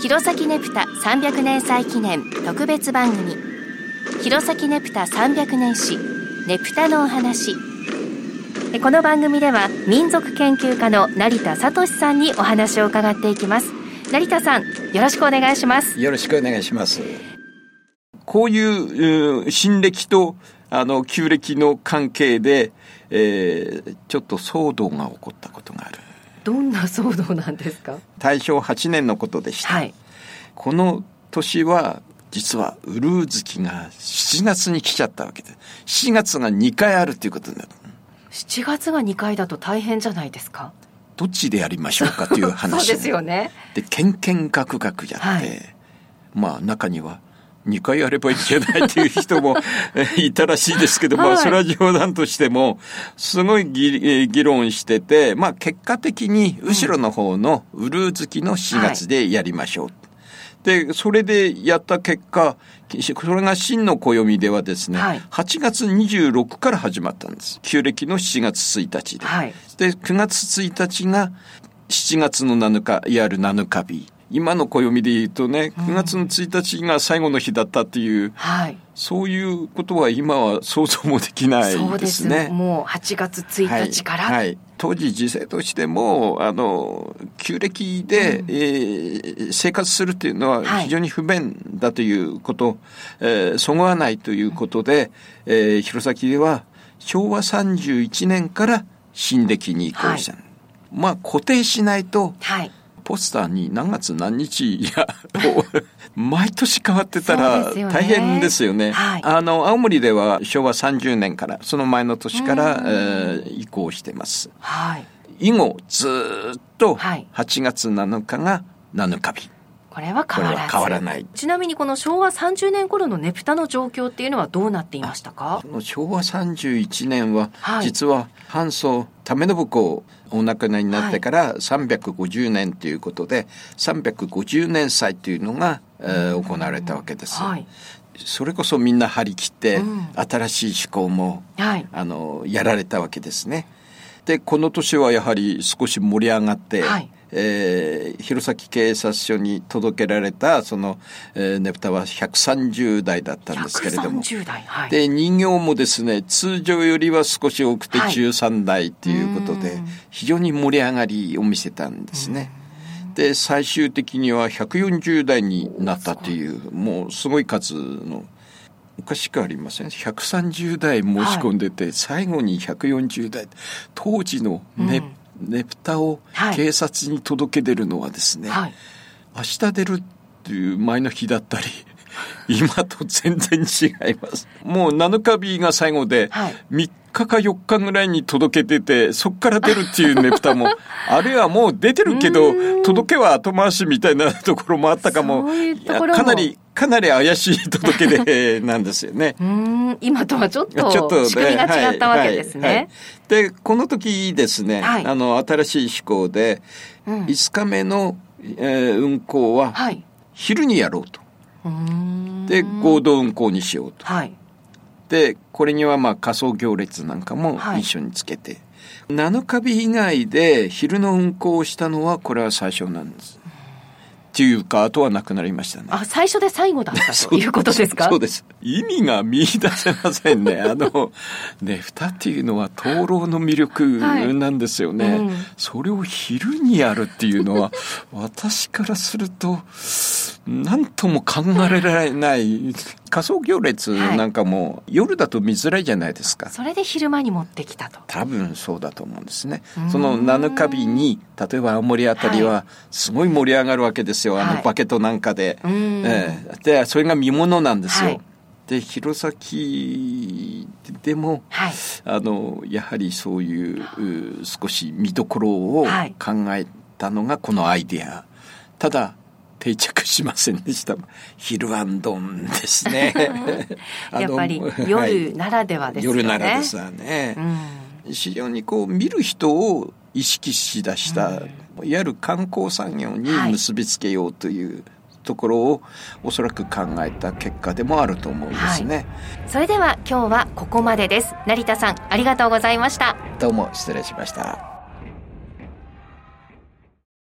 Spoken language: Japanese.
弘前ネプタ300年祭記念特別番組。弘前ネプタ300年史ネプタのお話。この番組では民族研究家の成田聡さんにお話を伺っていきます。成田さんよろしくお願いします。よろしくお願いします。こういう新暦とあの旧暦の関係で、えー、ちょっと騒動が起こったことがある。どんな騒動なんですか？大正8年のことでした、はい、この年は実はウルー月が7月に来ちゃったわけで7月が2回あるということになる。7月が2回だと大変じゃないですか？どっちでやりましょうかという話。そうですよね。でけんけんがくがくやって、はい、まあ中には2回やればいけないっていう人もいたらしいですけど、はい、まあそれは冗談としても、すごい議論してて、まあ結果的に後ろの方のウルー月の4月でやりましょう。で、それでやった結果、それが真の暦ではですね、はい、8月26から始まったんです。旧暦の7月1日で。はい、で、9月1日が7月の7日、いわゆる7日日。今の暦で言うとね、9月の1日が最後の日だったっていう、はい、そういうことは今は想像もできないですね。そうですもう8月1日から。はい、はい、当時時勢としても、あの、旧暦で、うん、えー、生活するっていうのは非常に不便だということ、はい、えー、そぐわないということで、えー、弘前では昭和31年から新暦に移行した。はい、まあ固定しないと、はいポスターに何月何日いや毎年変わってたら大変ですよね。ねはい、あの青森では昭和30年からその前の年から、えー、移行してます。はい、以後ずっと8月7日が7日日。これは変わら変わらない。ちなみにこの昭和30年頃のねぷたの状況っていうのはどうなっていましたか？昭和31年は、実は半祖為信公お亡くなりになってから350年ということで、350年祭というのが、えー、行われたわけです。はい。それこそみんな張り切って、新しい趣向も、はい、あのやられたわけですね。でこの年はやはり少し盛り上がって、はい、えー、弘前警察署に届けられたその、えー、ねぷたは130台だったんですけれども、はい、で人形もですね通常よりは少し多くて13台ということで、はい、非常に盛り上がりを見せたんですね。で最終的には140台になったというもうすごい数のおかしくありません。130台申し込んでて、はい、最後に140台当時のね、うんねぷたを警察に届け出るのはですね、はい、明日出るっていう前の日だったり、今と全然違います。もう7日日が最後で、3日か4日ぐらいに届けてて、そっから出るっていうねぷたも、あるいはもう出てるけど、届けは後回しみたいなところもあったかも、かなりかなり怪しい届け出なんですよね。うん今とはちょっと仕組みが違ったわけですね。はいはいはい、でこの時ですね、あの新しい施行で、うん、5日目の、えー、運行は昼にやろうと。で合同運行にしようと。でこれにはまあ仮想行列なんかも一緒につけて、7日日以外で昼の運行をしたのはこれは最初なんです。っていうか、あとはなくなりましたね。あ、最初で最後だったと いうことですか？そうです。意味が見出せませんね。あの、ね、蓋っていうのは灯籠の魅力なんですよね。はいうん、それを昼にやるっていうのは、私からすると、何とも考えられない仮想行列なんかも夜だと見づらいじゃないですか、それで昼間に持ってきたと。多分そうだと思うんですね。その7日日に例えば青森あたりはすごい盛り上がるわけですよ、はい、あのバケットなんかで、はい、えー、でそれが見ものなんですよ、はい。で弘前でも、はい、あのやはりそういう少し見どころを考えたのがこのアイデア、ただ定着しませんでした。ヒルアンドンですね。やっぱり夜ならではですね。夜ならですわね。うん、非常にこう見る人を意識しだした、うん、いわゆる観光産業に結びつけようという、はいところをおそらく考えた結果でもあると思うんですね、はい、それでは今日はここまでです成田さんありがとうございましたどうも失礼しました